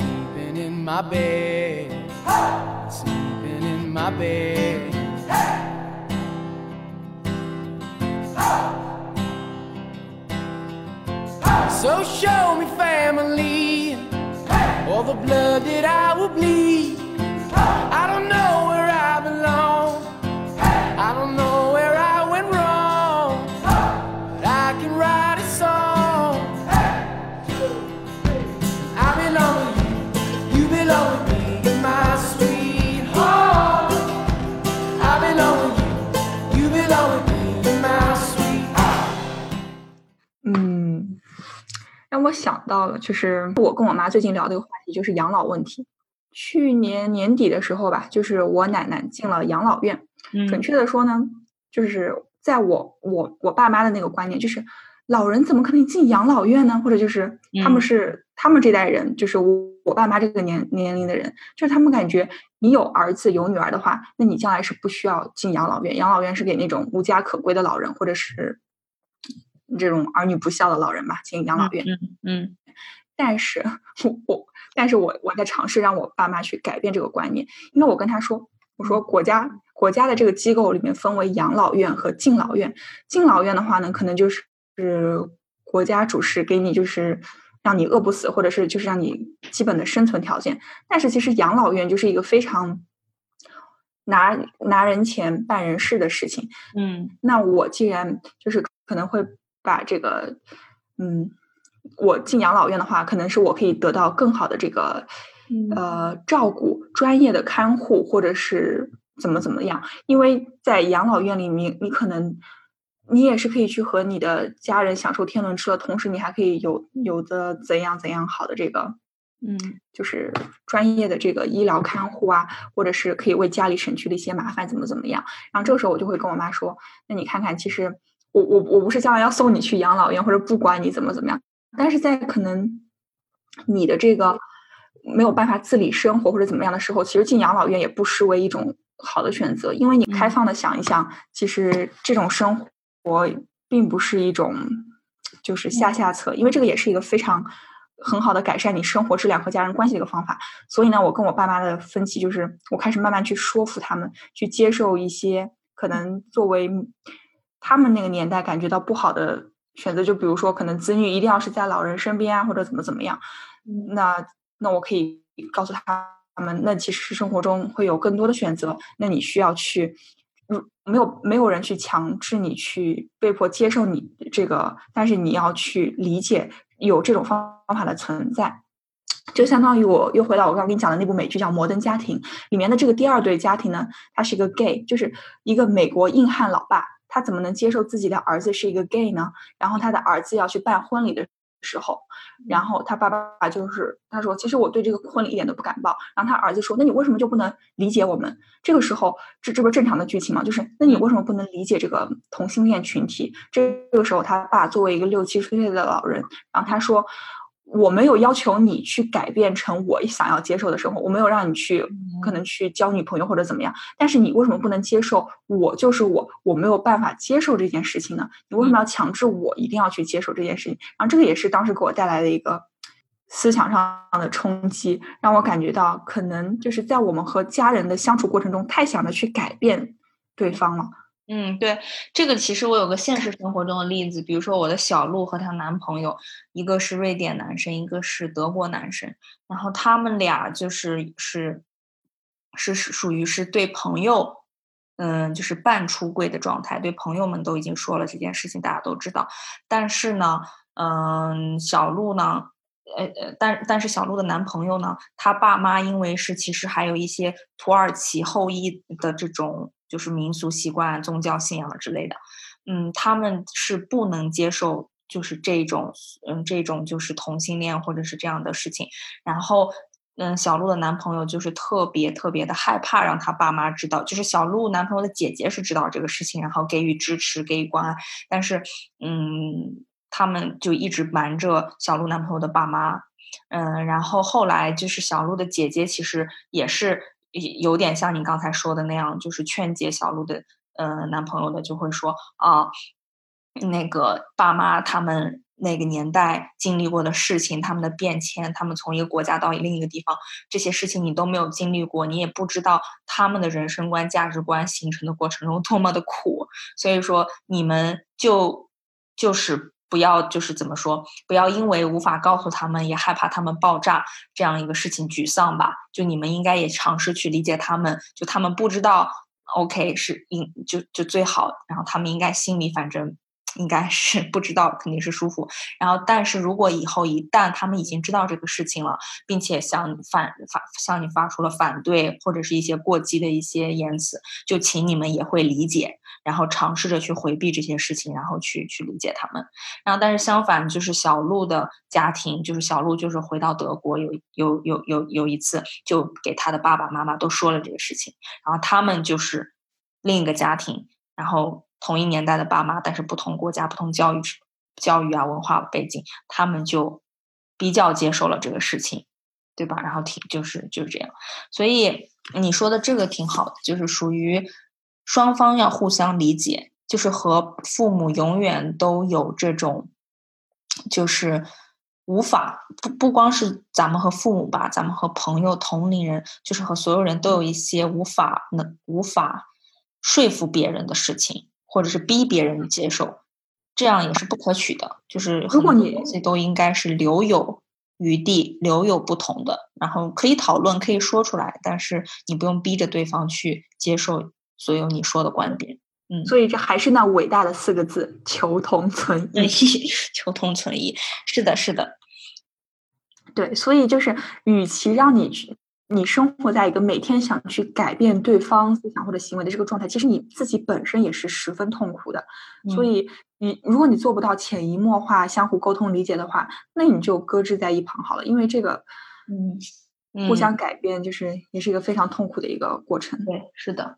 in my bed, hey! sleeping in my bed. Hey! Hey! So show me family, all the blood that I will bleed. 我想到了，就是我跟我妈最近聊的一个话题，就是养老问题。去年年底的时候吧，就是我奶奶进了养老院。准嗯确的说呢，就是在我我我爸妈的那个观念，就是老人怎么可能进养老院呢？或者就是他们嗯是、他们这代人，就是我我爸妈这个年年龄的人，就是他们感觉你有儿子有女儿的话，那你将来是不需要进养老院，养老院是给那种无家可归的老人，或者是这种儿女不孝的老人吧，进养老院。嗯嗯。但是我我，但是我我在尝试让我爸妈去改变这个观念，因为我跟他说，我说国家国家的这个机构里面分为养老院和敬老院，敬老院的话呢，可能就是是国家主事给你就是让你饿不死，或者是就是让你基本的生存条件，但是其实养老院就是一个非常拿拿人钱办人事的事情，嗯。那我既然就是可能会把这个，嗯，我进养老院的话，可能是我可以得到更好的这个嗯呃照顾、专业的看护，或者是怎么怎么样。因为在养老院里面，你可能你也是可以去和你的家人享受天伦之乐，同时你还可以有有的怎样怎样好的这个嗯就是专业的这个医疗看护啊，或者是可以为家里省去的一些麻烦，怎么怎么样。然后这个时候我就会跟我妈说：“那你看看，其实我我我不是将来要送你去养老院，或者不管你怎么怎么样，但是在可能你的这个没有办法自理生活或者怎么样的时候，其实进养老院也不失为一种好的选择，因为你开嗯。放的想一想，其实这种生活并不是一种就是下下策，因为这个也是一个非常很好的改善你生活质量和家人关系的一个方法。所以呢，我跟我爸妈的分歧就是，我开始慢慢去说服他们，去接受一些可能作为他们那个年代感觉到不好的选择，就比如说可能子女一定要是在老人身边啊，或者怎么怎么样。那那我可以告诉他们，那其实生活中会有更多的选择，那你需要去。嗯，没有没有人去强制你去被迫接受你这个，但是你要去理解有这种方方法的存在。就相当于我又回到我刚刚跟你讲的那部美剧叫《摩登家庭》里面的这个第二对家庭呢，他是一个 gay，就是一个美国硬汉老爸，他怎么能接受自己的儿子是一个 gay 呢？然后他的儿子要去办婚礼的时候，然后他爸爸就是他说，其实我对这个婚礼一点都不感冒。然后他儿子说，那你为什么就不能理解我们？这个时候，这这不是正常的剧情吗？就是那你为什么不能理解这个同性恋群体？这个时候，他爸作为一个六七十岁的老人，然后他说。我没有要求你去改变成我想要接受的生活，我没有让你去可能去交女朋友或者怎么样，但是你为什么不能接受我就是我，我没有办法接受这件事情呢？你为什么要强制我一定要去接受这件事情？然后这个也是当时给我带来的一个思想上的冲击，让我感觉到可能就是在我们和家人的相处过程中，太想着去改变对方了。嗯，对，这个其实我有个现实生活中的例子，比如说我的小鹿和她男朋友，一个是瑞典男生，一个是德国男生，然后他们俩就是是是属于是对朋友，嗯，就是半出柜的状态，对朋友们都已经说了这件事情，大家都知道，但是呢，嗯，小鹿呢。呃呃，但但是小鹿的男朋友呢，他爸妈因为是其实还有一些土耳其后裔的这种就是民俗习惯、宗教信仰之类的，嗯，他们是不能接受就是这种嗯这种就是同性恋或者是这样的事情，然后。嗯，小鹿的男朋友就是特别特别的害怕让他爸妈知道，就是小鹿男朋友的姐姐是知道这个事情，然后给予支持、给予关爱，但是嗯，他们就一直瞒着小鹿男朋友的爸妈，嗯，然后后来就是小鹿的姐姐其实也是有点像你刚才说的那样，就是劝解小鹿的呃男朋友的，就会说啊，那个爸妈他们那个年代经历过的事情，他们的变迁，他们从一个国家到另一个地方，这些事情你都没有经历过，你也不知道他们的人生观、价值观形成的过程中多么的苦，所以说你们就就是不要就是怎么说，不要因为无法告诉他们，也害怕他们爆炸这样一个事情沮丧吧。就你们应该也尝试去理解他们，就他们不知道，OK 是应就就最好，然后他们应该心里反正。应该是不知道，肯定是舒服。然后，但是如果以后一旦他们已经知道这个事情了，并且向反反向你发出了反对或者是一些过激的一些言辞，就请你们也会理解，然后尝试着去回避这些事情，然后去去理解他们。然后，但是相反，就是小鹿的家庭，就是小鹿就是回到德国有有有有有一次，就给他的爸爸妈妈都说了这个事情，然后他们就是另一个家庭，然后。同一年代的爸妈，但是不同国家、不同教育、教育啊文化背景，他们就比较接受了这个事情，对吧？然后挺就是就是这样，所以你说的这个挺好的，就是属于双方要互相理解，就是和父母永远都有这种，就是无法不不光是咱们和父母吧，咱们和朋友、同龄人，就是和所有人都有一些无法能无法说服别人的事情。或者是逼别人接受，这样也是不可取的。就是如果你都应该是留有余地，留有不同的，然后可以讨论，可以说出来，但是你不用逼着对方去接受所有你说的观点。嗯，所以这还是那伟大的四个字：求同存异。求同存异，是的，是的。对，所以就是，与其让你去。你生活在一个每天想去改变对方思想或者行为的这个状态，其实你自己本身也是十分痛苦的。所以，你如果你做不到潜移默化、相互沟通理解的话，那你就搁置在一旁好了。因为这个，嗯，互相改变就是也是一个非常痛苦的一个过程。对，是的，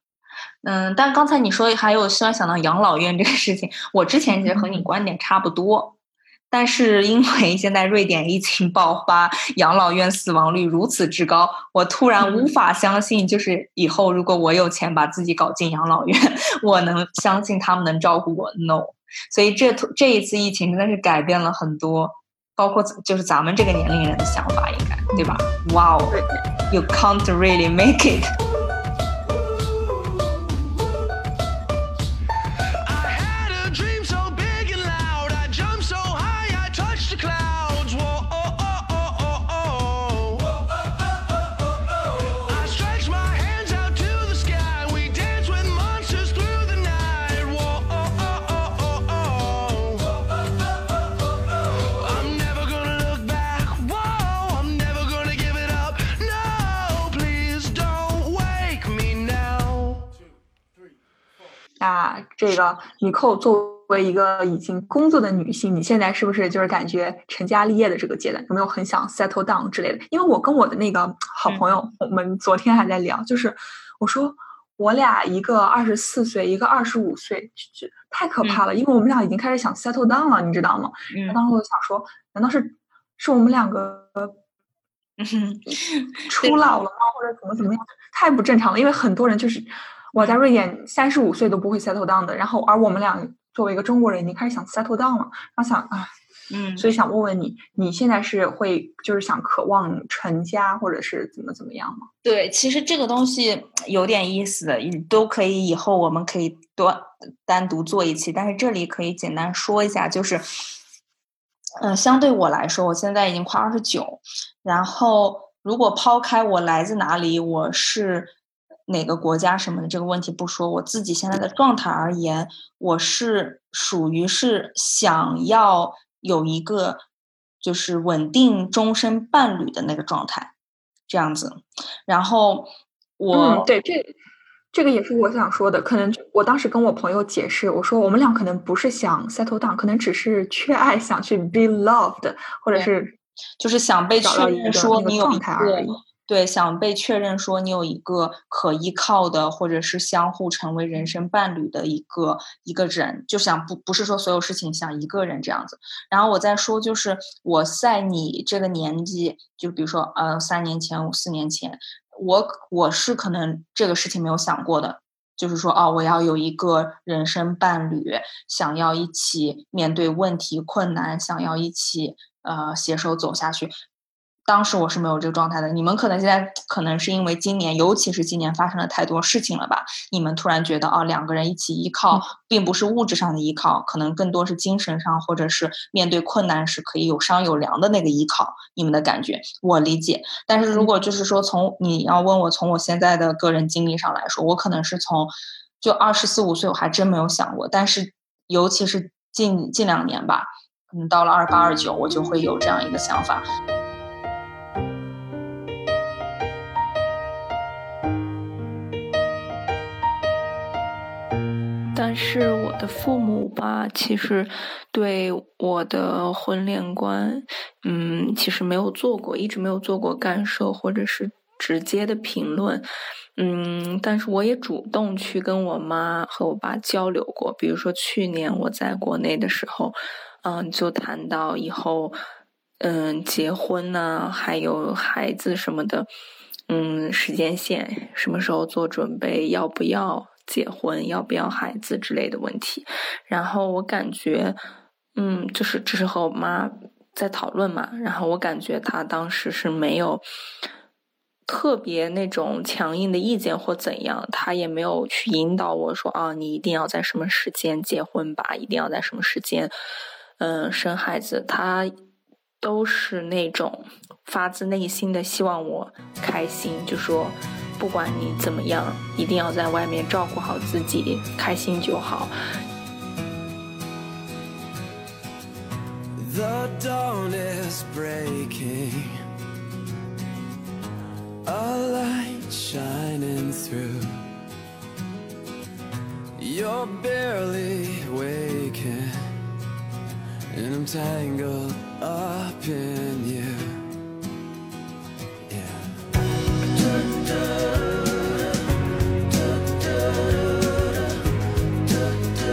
嗯。但刚才你说还有突然想到养老院这个事情，我之前其实和你观点差不多。但是因为现在瑞典疫情爆发，养老院死亡率如此之高，我突然无法相信，就是以后如果我有钱把自己搞进养老院，我能相信他们能照顾我？No，所以这这一次疫情真的是改变了很多，包括就是咱们这个年龄人的想法，应该对吧？Wow，you can't really make it。那这个你寇作为一个已经工作的女性，你现在是不是就是感觉成家立业的这个阶段，有没有很想 settle down 之类的？因为我跟我的那个好朋友，我们昨天还在聊，就是我说我俩一个二十四岁，一个二十五岁，就太可怕了，因为我们俩已经开始想 settle down 了，你知道吗？当时我就想说，难道是是我们两个 出老了吗？或者怎么怎么样？太不正常了，因为很多人就是。我在瑞典三十五岁都不会 settle down 的，然后而我们俩作为一个中国人已经开始想 settle down 了，然后想啊，嗯，所以想问问你，你现在是会就是想渴望成家或者是怎么怎么样吗？对，其实这个东西有点意思的，都可以以后我们可以多单独做一期，但是这里可以简单说一下，就是，嗯，相对我来说，我现在已经快二十九，然后如果抛开我来自哪里，我是。哪个国家什么的这个问题不说，我自己现在的状态而言，我是属于是想要有一个就是稳定终身伴侣的那个状态，这样子。然后我对这这个也是我想说的，可能我当时跟我朋友解释，我说我们俩可能不是想 settle down，可能只是缺爱，想去 be loved，或者是就是想被确认说你有一个。对，想被确认说你有一个可依靠的，或者是相互成为人生伴侣的一个一个人，就想不不是说所有事情想一个人这样子。然后我再说，就是我在你这个年纪，就比如说呃三年前、四年前，我我是可能这个事情没有想过的，就是说哦，我要有一个人生伴侣，想要一起面对问题困难，想要一起呃携手走下去。当时我是没有这个状态的，你们可能现在可能是因为今年，尤其是今年发生了太多事情了吧？你们突然觉得啊，两个人一起依靠，并不是物质上的依靠，可能更多是精神上，或者是面对困难时可以有商有量的那个依靠。你们的感觉我理解，但是如果就是说从你要问我从我现在的个人经历上来说，我可能是从就二十四五岁，我还真没有想过，但是尤其是近近两年吧，可能到了二八二九，我就会有这样一个想法。但是我的父母吧，其实对我的婚恋观，嗯，其实没有做过，一直没有做过干涉或者是直接的评论，嗯，但是我也主动去跟我妈和我爸交流过，比如说去年我在国内的时候，嗯，就谈到以后，嗯，结婚呐，还有孩子什么的，嗯，时间线什么时候做准备，要不要？结婚要不要孩子之类的问题，然后我感觉，嗯，就是只是和我妈在讨论嘛，然后我感觉她当时是没有特别那种强硬的意见或怎样，她也没有去引导我说啊，你一定要在什么时间结婚吧，一定要在什么时间，嗯，生孩子，她都是那种发自内心的希望我开心，就说。不管你怎么样，一定要在外面照顾好自己，开心就好。The dawn is breaking, a light shining through. You're barely waking, and I'm tangled up in you.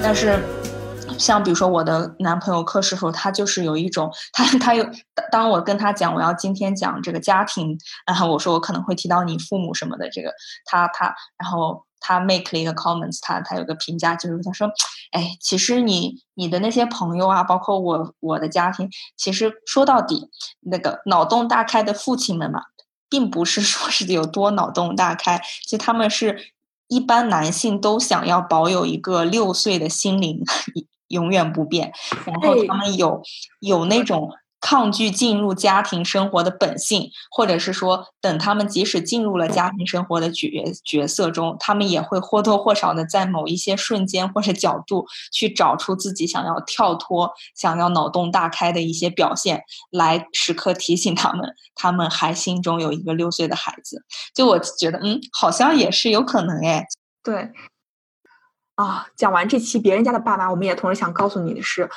但是，像比如说我的男朋友柯师傅，他就是有一种，他他有当我跟他讲我要今天讲这个家庭，然后我说我可能会提到你父母什么的，这个他他，然后他 make 了一个 comments，他他有个评价就是他说，哎，其实你你的那些朋友啊，包括我我的家庭，其实说到底，那个脑洞大开的父亲们嘛，并不是说是有多脑洞大开，其实他们是。一般男性都想要保有一个六岁的心灵，永远不变。然后他们有有那种抗拒进入家庭生活的本性，或者是说，等他们即使进入了家庭生活的角角色中，他们也会或多或少的在某一些瞬间或者角度去找出自己想要跳脱、想要脑洞大开的一些表现，来时刻提醒他们。他们还心中有一个六岁的孩子，就我觉得，嗯，好像也是有可能哎。对，啊，讲完这期别人家的爸妈，我们也同时想告诉你的是，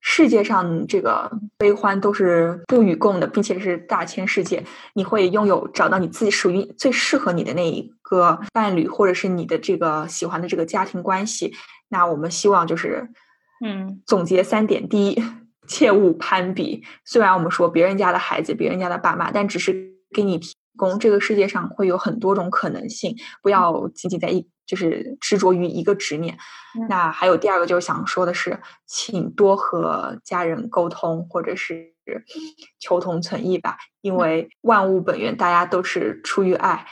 世界上这个悲欢都是不与共的，并且是大千世界，你会拥有找到你自己属于最适合你的那一个伴侣，或者是你的这个喜欢的这个家庭关系。那我们希望就是，嗯，总结三点：第一。切勿攀比。虽然我们说别人家的孩子、别人家的爸妈，但只是给你提供这个世界上会有很多种可能性，不要仅仅在一就是执着于一个执念。那还有第二个就是想说的是，请多和家人沟通，或者是求同存异吧，因为万物本源，大家都是出于爱。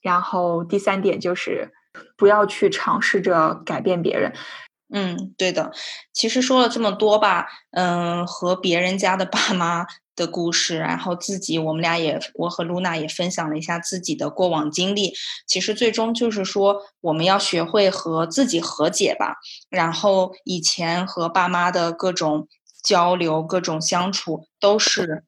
然后第三点就是不要去尝试着改变别人。嗯，对的。其实说了这么多吧，嗯，和别人家的爸妈的故事，然后自己，我们俩也，我和露娜也分享了一下自己的过往经历。其实最终就是说，我们要学会和自己和解吧。然后以前和爸妈的各种交流、各种相处，都是。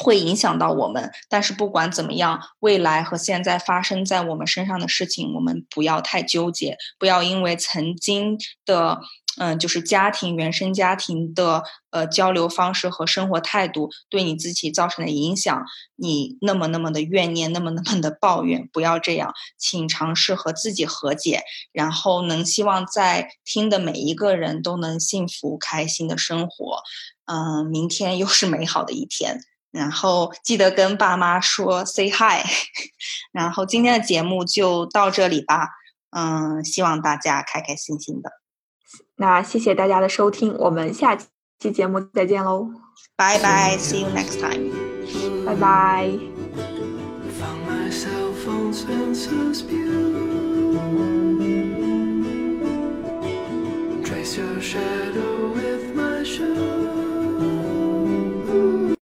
会影响到我们，但是不管怎么样，未来和现在发生在我们身上的事情，我们不要太纠结，不要因为曾经的，嗯，就是家庭原生家庭的呃交流方式和生活态度对你自己造成的影响，你那么那么的怨念，那么那么的抱怨，不要这样，请尝试和自己和解，然后能希望在听的每一个人都能幸福开心的生活，嗯，明天又是美好的一天。然后记得跟爸妈说 say hi，然后今天的节目就到这里吧，嗯，希望大家开开心心的。那谢谢大家的收听，我们下期节目再见喽，拜拜，See you next time，拜拜。Your shadow with my shoe